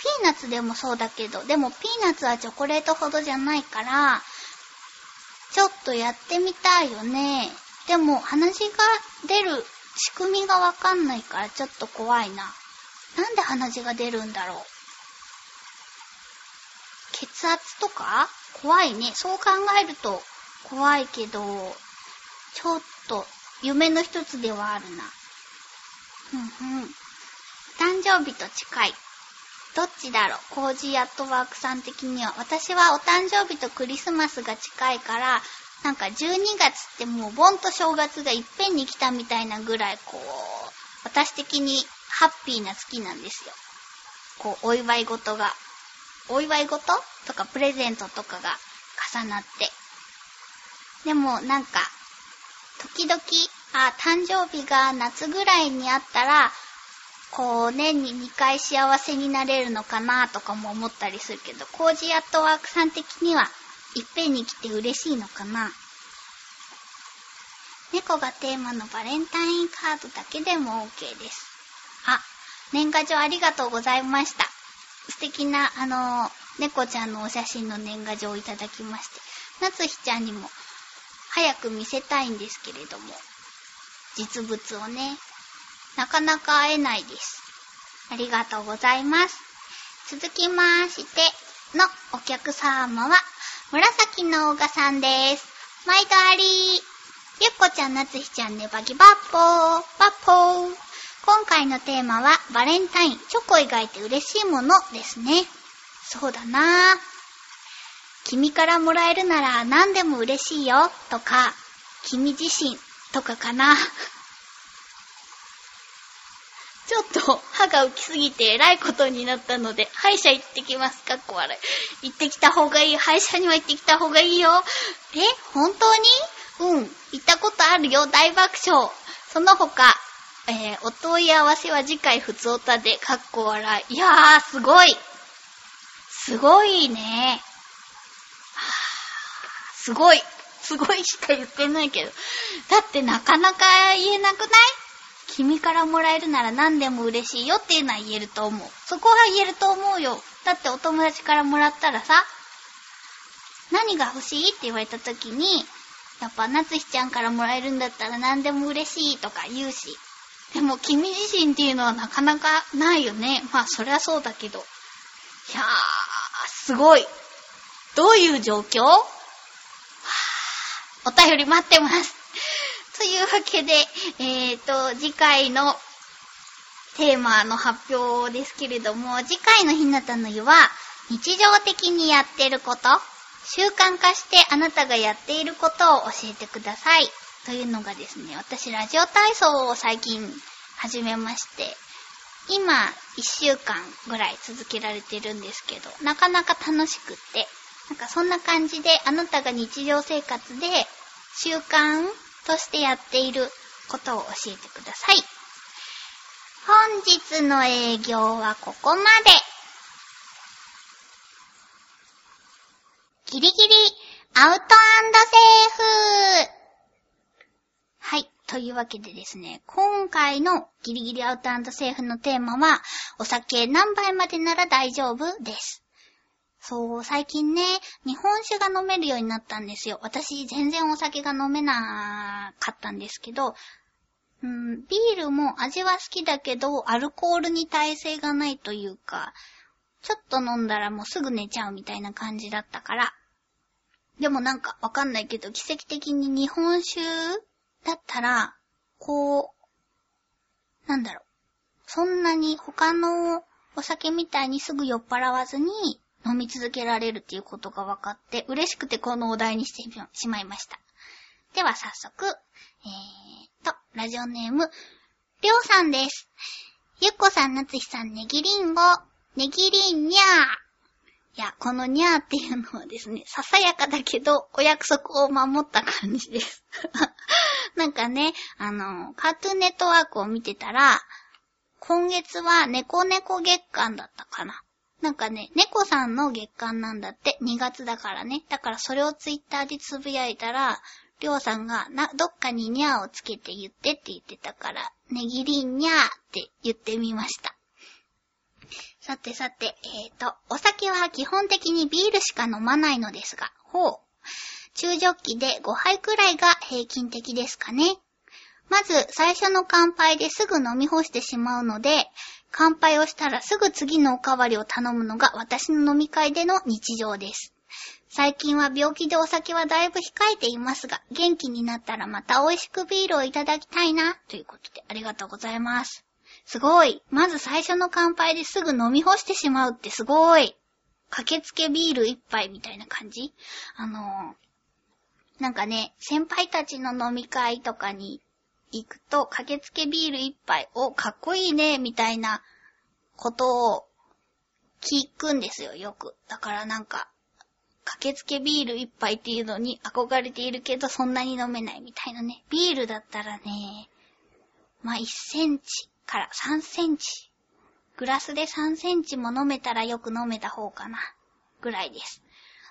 ピーナッツでもそうだけど、でもピーナッツはチョコレートほどじゃないから、ちょっとやってみたいよね。でも鼻血が出る仕組みがわかんないからちょっと怖いな。なんで鼻血が出るんだろう。血圧とか？怖いね。そう考えると怖いけど、ちょっと夢の一つではあるな。ふんふん。誕生日と近い。どっちだろう？コージーアットワークさん的には。私はお誕生日とクリスマスが近いから、なんか12月ってもう盆と正月がいっぺんに来たみたいなぐらいこう、私的にハッピーな月なんですよ。こう、お祝い事が、お祝い事？とかプレゼントとかが重なって。でもなんか、時々、あ、誕生日が夏ぐらいにあったら、こう、年に2回幸せになれるのかなとかも思ったりするけど、コージアットワークさん的には、いっぺんに来て嬉しいのかな？猫がテーマのバレンタインカードだけでも OK です。あ、年賀状ありがとうございました。素敵な、あの、猫ちゃんのお写真の年賀状をいただきまして、夏日ちゃんにも早く見せたいんですけれども、実物をね、なかなか会えないです。ありがとうございます。続きましてのお客様は、紫のオガさんです。毎度ありゆっこちゃん、なつひちゃんね、バギバッポー、バッポー。今回のテーマは、バレンタイン、チョコ以外で嬉しいものですね。そうだなぁ。君からもらえるなら何でも嬉しいよ、とか、君自身、とかかな。ちょっと歯が浮きすぎて偉いことになったので、歯医者行ってきます。かっこ悪い。行ってきた方がいい。歯医者には行ってきた方がいいよ。え本当に？うん。行ったことあるよ。大爆笑。その他、えー、お問い合わせは次回普通歌で、かっこ笑い。いやー、すごい。すごいね。すごい。すごいしか言ってないけど。だってなかなか言えなくない？君からもらえるなら何でも嬉しいよっていうのは言えると思う。そこは言えると思うよ。だってお友達からもらったらさ、何が欲しいって言われた時に、やっぱ夏日ちゃんからもらえるんだったら何でも嬉しいとか言うし。でも君自身っていうのはなかなかないよね。まあそりゃそうだけど。いやー、すごい。どういう状況？お便り待ってます。というわけで、えーと、次回のテーマの発表ですけれども、次回のひなたの湯は、日常的にやってること、習慣化してあなたがやっていることを教えてください。というのがですね、私ラジオ体操を最近始めまして、今1週間ぐらい続けられてるんですけど、なかなか楽しくって、なんかそんな感じであなたが日常生活で習慣としてやっていることを教えてください。本日の営業はここまで。ギリギリアウトセーフはい。というわけでですね、今回のギリギリアウトセーフのテーマは、お酒何杯までなら大丈夫？です。そう、最近ね、日本酒が飲めるようになったんですよ。私、全然お酒が飲めなかったんですけど、うん、ビールも味は好きだけど、アルコールに耐性がないというか、ちょっと飲んだらもうすぐ寝ちゃうみたいな感じだったから。でもなんかわかんないけど、奇跡的に日本酒だったら、こう、なんだろう。そんなに他のお酒みたいにすぐ酔っ払わずに、飲み続けられるっていうことが分かって、嬉しくてこのお題にしてしまいました。では早速、えーと、ラジオネーム、りょうさんです。ゆっこさん、なつひさん、ねぎりんご、ねぎりんにゃー。いや、このにゃーっていうのはですね、ささやかだけど、お約束を守った感じです。なんかね、あの、カートゥーンネットワークを見てたら、今月は猫猫月間だったかな。なんかね、猫さんの月間なんだって、2月だからね。だからそれをツイッターでつぶやいたら、りょうさんが、な、どっかににゃーをつけて言ってって言ってたから、ねぎりんにゃーって言ってみました。さてさて、えーと、お酒は基本的にビールしか飲まないのですが、ほう。中ジョッキで5杯くらいが平均的ですかね。まず、最初の乾杯ですぐ飲み干してしまうので、乾杯をしたらすぐ次のおかわりを頼むのが私の飲み会での日常です。最近は病気でお酒はだいぶ控えていますが、元気になったらまた美味しくビールをいただきたいな、ということでありがとうございます。すごい。まず最初の乾杯ですぐ飲み干してしまうってすごい。駆けつけビール一杯みたいな感じ？あのー、なんかね、先輩たちの飲み会とかに行くと、駆けつけビール一杯、お、かっこいいね、みたいなことを聞くんですよ、よく。だからなんか、駆けつけビール一杯っていうのに憧れているけど、そんなに飲めないみたいなね。ビールだったらね、まあ、1センチから3センチ。グラスで3センチも飲めたらよく飲めた方かな。ぐらいです。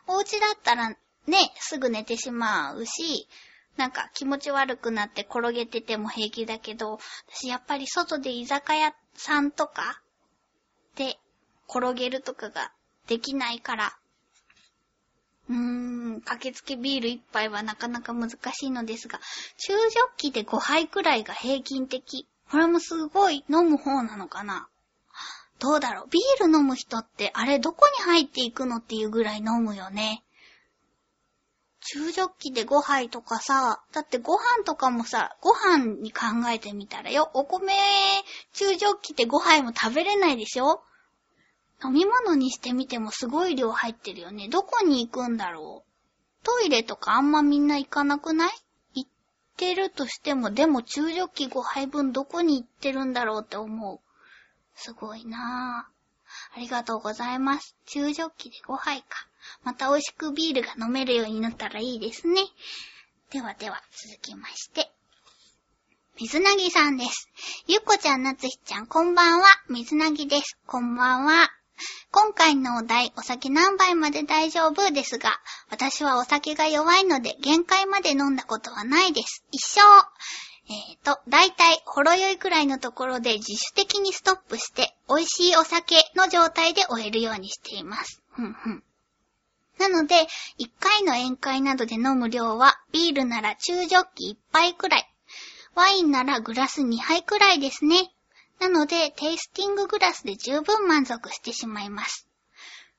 お家だったらね、すぐ寝てしまうし、なんか気持ち悪くなって転げてても平気だけど、私やっぱり外で居酒屋さんとかで転げるとかができないから、うーん、駆けつけビール一杯はなかなか難しいのですが、中ジョッキで5杯くらいが平均的。これもすごい飲む方なのかなどうだろうビール飲む人ってあれどこに入っていくのっていうぐらい飲むよね。中ジョッキで5杯とかさ、だってご飯とかもさ、ご飯に考えてみたらよ、お米中ジョッキで5杯も食べれないでしょ？飲み物にしてみてもすごい量入ってるよね。どこに行くんだろう？トイレとかあんまみんな行かなくない？行ってるとしても、でも中ジョッキ5杯分どこに行ってるんだろうって思う。すごいなぁ。ありがとうございます。中ジョッキで5杯か。また美味しくビールが飲めるようになったらいいですね。ではでは、続きまして。水なぎさんです。ゆっこちゃん、なつひちゃん、こんばんは。水なぎです。こんばんは。今回のお題、お酒何杯まで大丈夫ですが、私はお酒が弱いので限界まで飲んだことはないです。一生。えっ、ー、と、だいたいほろ酔いくらいのところで自主的にストップして、美味しいお酒の状態で終えるようにしています。ふんふん。なので、一回の宴会などで飲む量は、ビールなら中ジョッキ1杯くらい、ワインならグラス2杯くらいですね。なので、テイスティンググラスで十分満足してしまいます。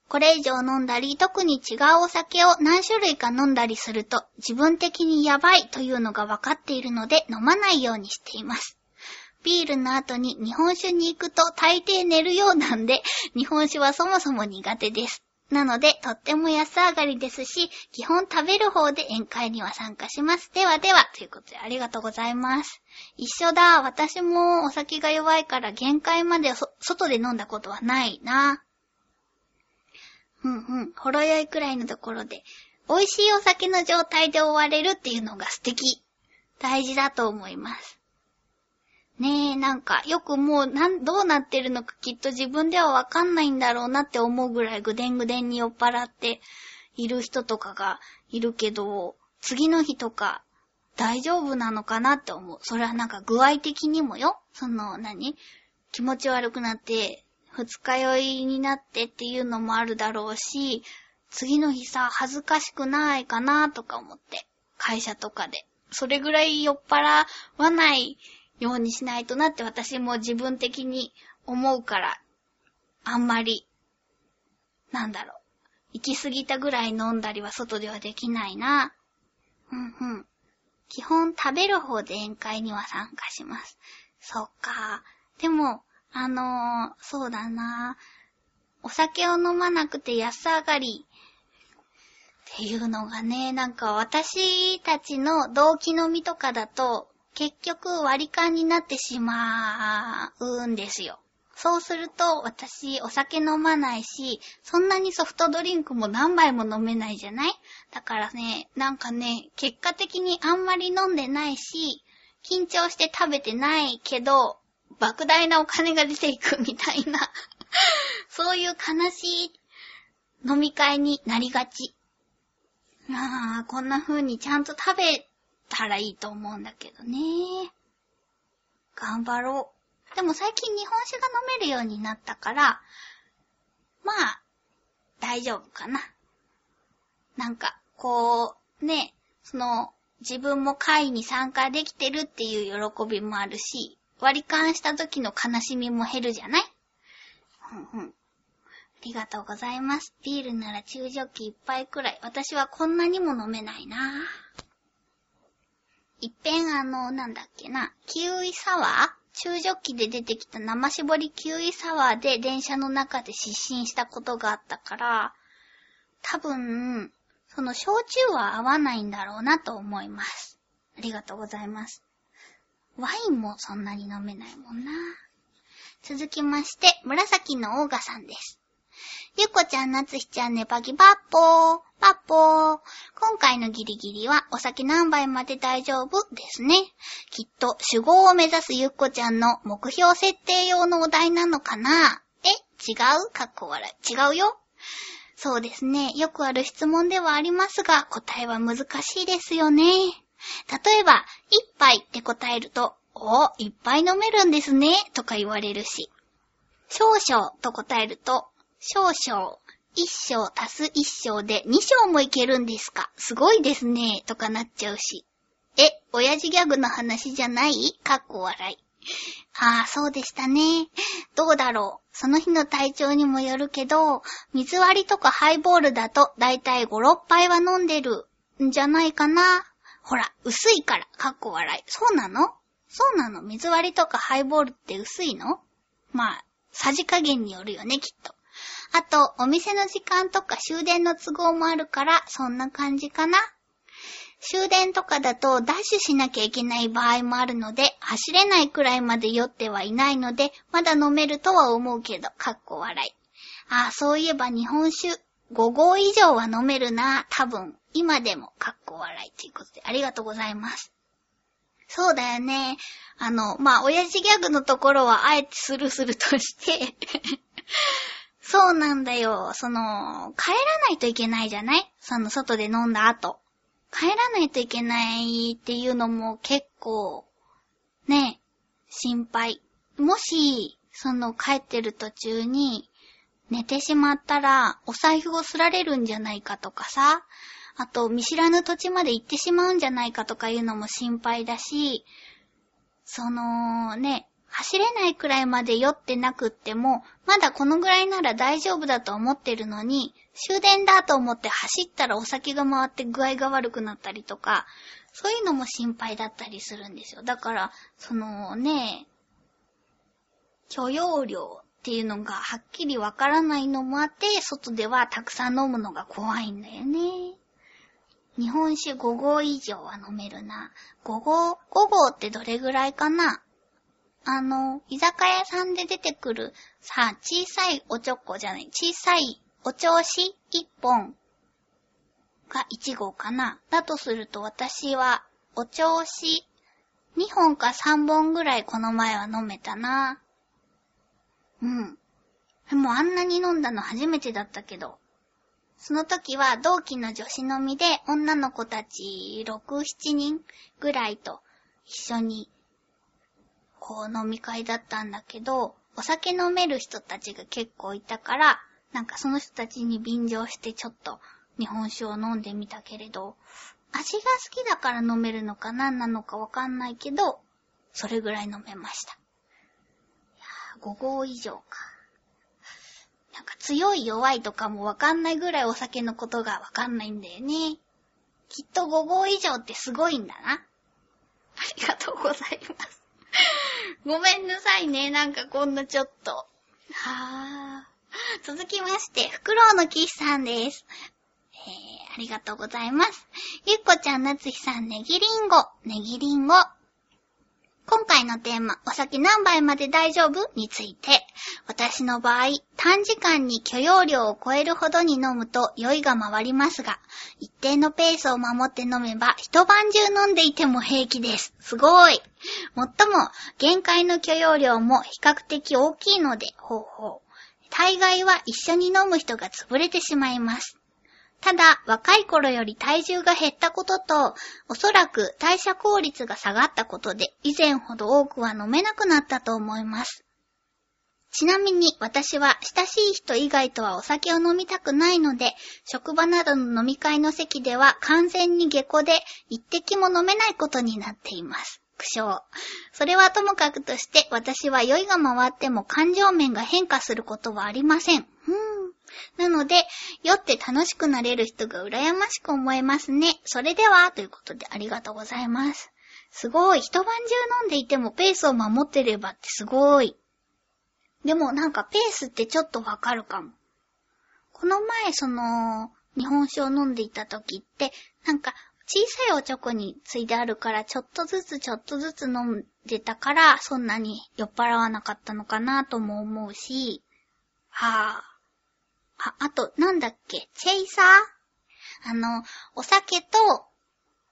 これ以上飲んだり、特に違うお酒を何種類か飲んだりすると、自分的にやばいというのが分かっているので、飲まないようにしています。ビールの後に日本酒に行くと大抵寝るようなんで、日本酒はそもそも苦手です。なので、とっても安上がりですし、基本食べる方で宴会には参加します。ではでは、ということでありがとうございます。一緒だ。私もお酒が弱いから限界まで外で飲んだことはないな。うんうん。ほろ酔いくらいのところで、美味しいお酒の状態で終われるっていうのが素敵。大事だと思います。ねえ、なんか、よくもう、なん、どうなってるのかきっと自分ではわかんないんだろうなって思うぐらいぐでんぐでんに酔っ払っている人とかがいるけど、次の日とか大丈夫なのかなって思う。それはなんか具合的にもよ。その、何？気持ち悪くなって、二日酔いになってっていうのもあるだろうし、次の日さ、恥ずかしくないかなとか思って。会社とかで。それぐらい酔っ払わないようにしないとなって私も自分的に思うから、あんまり、なんだろう。行き過ぎたぐらい飲んだりは外ではできないな。うんうん。基本食べる方で宴会には参加します。そっか。でも、あのー、そうだな。お酒を飲まなくて安上がりっていうのがね、なんか私たちの同期飲みとかだと、結局割り勘になってしまうんですよ。そうすると、私、お酒飲まないし、そんなにソフトドリンクも何杯も飲めないじゃない？だからね、なんかね、結果的にあんまり飲んでないし、緊張して食べてないけど、莫大なお金が出ていくみたいな そういう悲しい飲み会になりがち。ああ、こんな風にちゃんと食べたらいいと思うんだけどね。頑張ろう。でも最近日本酒が飲めるようになったから、まあ、大丈夫かな。なんか、こう、ね、その、自分も会に参加できてるっていう喜びもあるし、割り勘した時の悲しみも減るじゃない？うんうん。ありがとうございます。ビールなら中ジョッキ一杯くらい。私はこんなにも飲めないな。いっぺんあの、なんだっけな、キウイサワー？中ジョッキで出てきた生絞りキウイサワーで電車の中で失神したことがあったから、多分、その焼酎は合わないんだろうなと思います。ありがとうございます。ワインもそんなに飲めないもんな。続きまして、紫のオーガさんです。ゆっこちゃん、なつひちゃん、ねぱぎばっぽー。ばっぽー。今回のギリギリはお酒何杯まで大丈夫ですね。きっと主語を目指すゆっこちゃんの目標設定用のお題なのかな？え？違う？かっこ笑い。違うよそうですね。よくある質問ではありますが、答えは難しいですよね。例えば、一杯って答えると、お、いっぱい飲めるんですね、とか言われるし。少々と答えると、少々、一章足す一章で二章もいけるんですか？すごいですね。とかなっちゃうし。え、親父ギャグの話じゃない？かっこ笑い。ああ、そうでしたね。どうだろう。その日の体調にもよるけど、水割りとかハイボールだとだいたい5、6杯は飲んでるんじゃないかな。ほら、薄いから、かっこ笑い。そうなの？そうなの水割りとかハイボールって薄いの？まあ、さじ加減によるよね、きっと。あと、お店の時間とか終電の都合もあるから、そんな感じかな。終電とかだとダッシュしなきゃいけない場合もあるので、走れないくらいまで酔ってはいないので、まだ飲めるとは思うけど、かっこ笑い。ああ、そういえば日本酒5合以上は飲めるな、多分。今でも、かっこ笑いということで、ありがとうございます。そうだよね。あの、まあ、親父ギャグのところはあえてスルスルとしてそうなんだよ。その、帰らないといけないじゃない？その、外で飲んだ後。帰らないといけないっていうのも結構、ね、心配。もし、その帰ってる途中に寝てしまったらお財布をすられるんじゃないかとかさ、あと見知らぬ土地まで行ってしまうんじゃないかとかいうのも心配だし、そのね、走れないくらいまで酔ってなくっても、まだこのぐらいなら大丈夫だと思ってるのに、終電だと思って走ったらお酒が回って具合が悪くなったりとか、そういうのも心配だったりするんですよ。だから、そのね、許容量っていうのがはっきりわからないのもあって、外ではたくさん飲むのが怖いんだよね。日本酒5合以上は飲めるな。5合、5合ってどれぐらいかな？あの、居酒屋さんで出てくる、さ、小さいおちょこじゃない、小さいお調子1本が1合かな。だとすると私はお調子2本か3本ぐらいこの前は飲めたな。うん。でもあんなに飲んだの初めてだったけど。その時は同期の女子飲みで女の子たち6、7人ぐらいと一緒にこう飲み会だったんだけど、お酒飲める人たちが結構いたから、なんかその人たちに便乗してちょっと日本酒を飲んでみたけれど、味が好きだから飲めるのか何なのかわかんないけど、それぐらい飲めました。いやー、5合以上か。なんか強い弱いとかもわかんないぐらいお酒のことがわかんないんだよね。きっと5合以上ってすごいんだな。ありがとうございます。ごめんなさいね。なんかこんなちょっと。はぁ。続きまして、フクロウの騎士さんです。えー、ありがとうございます。ゆっこちゃん、なつひさん、ねぎりんご。ねぎりんご。今回のテーマ、お酒何杯まで大丈夫？について、私の場合、短時間に許容量を超えるほどに飲むと酔いが回りますが、一定のペースを守って飲めば一晩中飲んでいても平気です。すごい。もっとも、限界の許容量も比較的大きいので、ほうほう。大概は一緒に飲む人が潰れてしまいます。ただ、若い頃より体重が減ったことと、おそらく代謝効率が下がったことで、以前ほど多くは飲めなくなったと思います。ちなみに私は親しい人以外とはお酒を飲みたくないので、職場などの飲み会の席では完全に下戸で一滴も飲めないことになっています。苦笑。それはともかくとして私は酔いが回っても感情面が変化することはありません。なので、酔って楽しくなれる人が羨ましく思えますね。それでは、ということでありがとうございます。すごい。一晩中飲んでいてもペースを守ってればってすごい。でもなんかペースってちょっとわかるかも。この前その、日本酒を飲んでいた時って、なんか小さいおチョコについてあるからちょっとずつちょっとずつ飲んでたからそんなに酔っ払わなかったのかなとも思うし、はぁ、あ、ああと、なんだっけ、チェイサー？あの、お酒と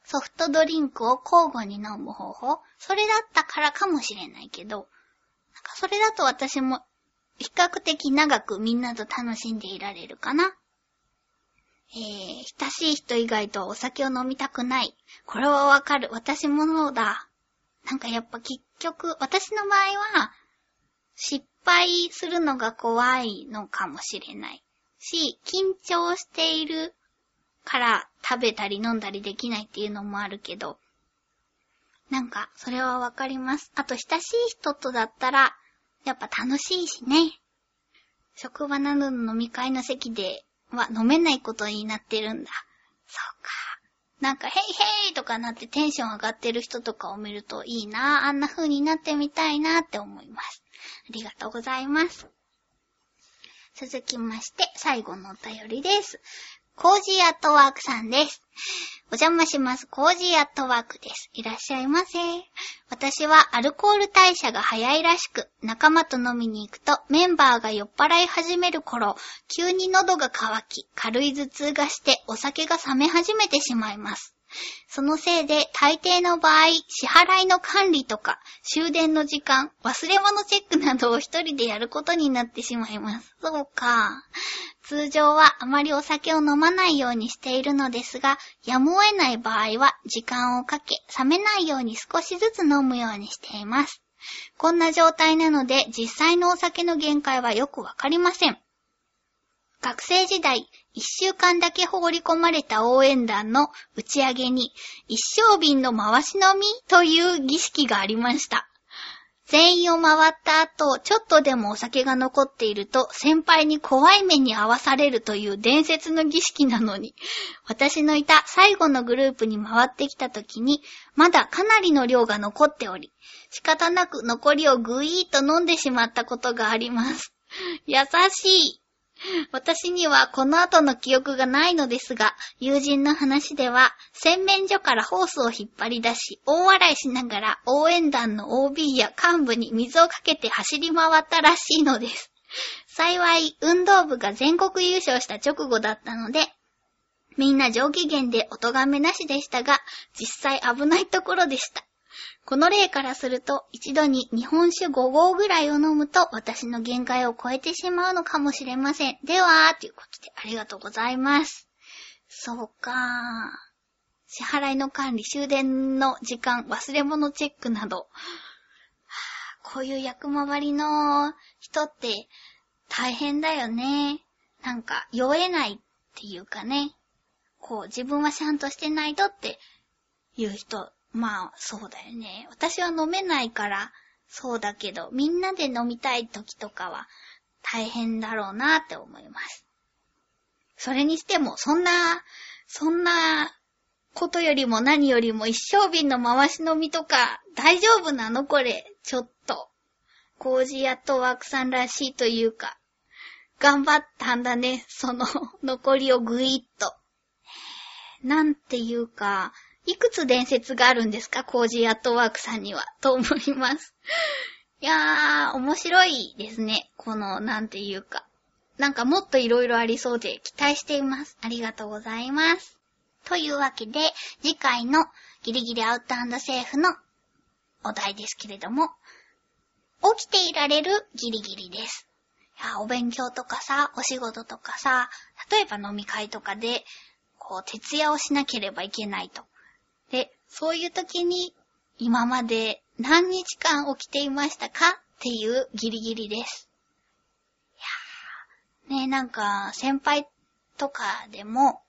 ソフトドリンクを交互に飲む方法？それだったからかもしれないけど、なんかそれだと私も比較的長くみんなと楽しんでいられるかな？えー、親しい人以外とはお酒を飲みたくない。これはわかる。私もそうだ。なんかやっぱ結局、私の場合は、失敗するのが怖いのかもしれない。し、緊張しているから食べたり飲んだりできないっていうのもあるけど、なんか、それはわかります。あと、親しい人とだったら、やっぱ楽しいしね。職場などの飲み会の席では飲めないことになってるんだ。そうか。なんか、ヘイヘイとかなってテンション上がってる人とかを見るといいなぁあんな風になってみたいなって思います。ありがとうございます。続きまして、最後のお便りです。コージーアットワークさんです。お邪魔します。コージーアットワークです。いらっしゃいませ。私はアルコール代謝が早いらしく、仲間と飲みに行くとメンバーが酔っ払い始める頃、急に喉が渇き、軽い頭痛がしてお酒が冷め始めてしまいます。そのせいで大抵の場合、支払いの管理とか、終電の時間、忘れ物チェックなどを一人でやることになってしまいます。そうか。通常はあまりお酒を飲まないようにしているのですが、やむを得ない場合は時間をかけ、冷めないように少しずつ飲むようにしています。こんな状態なので、実際のお酒の限界はよくわかりません。学生時代、一週間だけ放り込まれた応援団の打ち上げに、一升瓶の回し飲みという儀式がありました。全員を回った後、ちょっとでもお酒が残っていると、先輩に怖い目に遭わされるという伝説の儀式なのに、私のいた最後のグループに回ってきた時に、まだかなりの量が残っており、仕方なく残りをぐいーっと飲んでしまったことがあります。優しい。私にはこの後の記憶がないのですが、友人の話では、洗面所からホースを引っ張り出し、大笑いしながら応援団の OB や幹部に水をかけて走り回ったらしいのです。幸い、運動部が全国優勝した直後だったので、みんな上機嫌でお咎めなしでしたが、実際危ないところでした。この例からすると、一度に日本酒5合ぐらいを飲むと、私の限界を超えてしまうのかもしれません。では、ということで、ありがとうございます。そうか支払いの管理、終電の時間、忘れ物チェックなど、こういう役回りの人って大変だよね。なんか、酔えないっていうかね。こう、自分はちゃんとしてないとっていう人まあ、そうだよね。私は飲めないから、そうだけど、みんなで飲みたい時とかは大変だろうなって思います。それにしても、そんな、そんなことよりも何よりも一生瓶の回し飲みとか大丈夫なのこれ、ちょっと。コージーアットワークさんらしいというか、頑張ったんだね、その残りをぐいっと。なんていうか、いくつ伝説があるんですか？コージーアットワークさんには。と思います。いやー、面白いですね。この、なんていうか。なんかもっと色々ありそうで期待しています。ありがとうございます。というわけで、次回のギリギリアウトセーフのお題ですけれども、起きていられるギリギリです。いや、お勉強とかさ、お仕事とかさ、例えば飲み会とかで、こう、徹夜をしなければいけないと。で、そういう時に、今まで何日間起きていましたか？っていうギリギリです。いやー、ねなんか、先輩とかでも、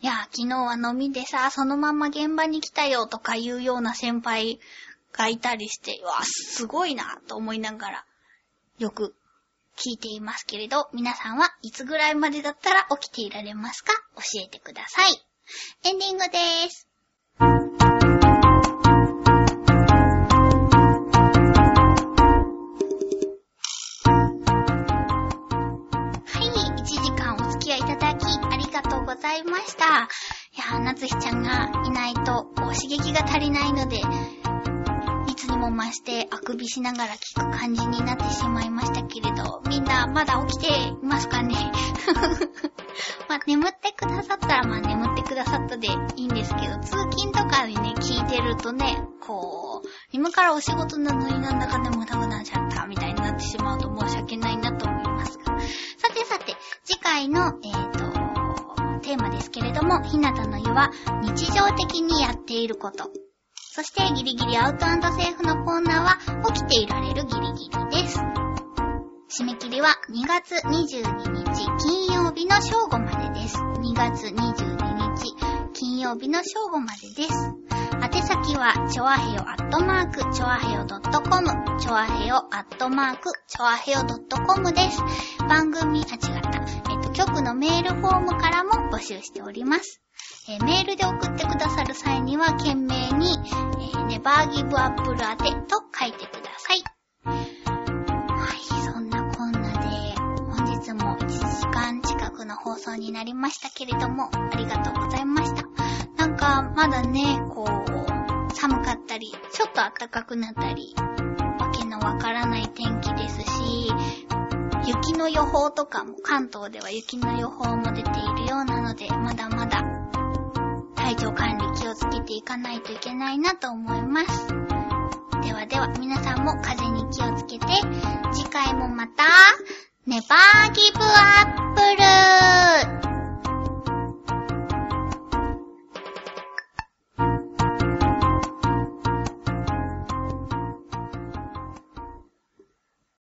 いやー昨日は飲みでさ、そのまま現場に来たよとかいうような先輩がいたりして、わ、すごいなと思いながら、よく聞いていますけれど、皆さんはいつぐらいまでだったら起きていられますか？教えてください。エンディングでーす。はい、1時間お付き合いいただき、ありがとうございました。いやー、夏日ちゃんがいないと、こう、刺激が足りないので、いつにも増してあくびしながら聞く感じになってしまいましたけれど、みんなまだ起きていますかね？まあ、眠ってくださったら、まあ、眠ってくださったでいいんですけど、通勤とかでね、聞いてるとね、こう、今からお仕事なのになんだか眠たくなっちゃった、みたいになってしまうと申し訳ないなと思いますが。さてさて、次回の、えーと、テーマですけれども、ひなたの湯は、日常的にやっていること。そして、ギリギリアウトセーフのコーナーは、起きていられるギリギリです。締め切りは2月22日金曜日の正午までです。2月22日金曜日の正午までです。宛先は、ちょわへよアットマーク、ちょわへよ .com、ちょわへよアットマーク、ちょわへよ .com です。番組、あ、違った。えっと、局のメールフォームからも募集しております。えー、メールで送ってくださる際には、懸命に、えー、ネバーギブアップル宛てと書いてください。つも1時間近くの放送になりましたけれども、ありがとうございました。なんか、まだね、こう、寒かったり、ちょっと暖かくなったり、わけのわからない天気ですし、雪の予報とかも、関東では雪の予報も出ているようなので、まだまだ体調管理気をつけていかないといけないなと思います。ではでは、皆さんも風に気をつけて、次回もまた、ネバーギブアップル。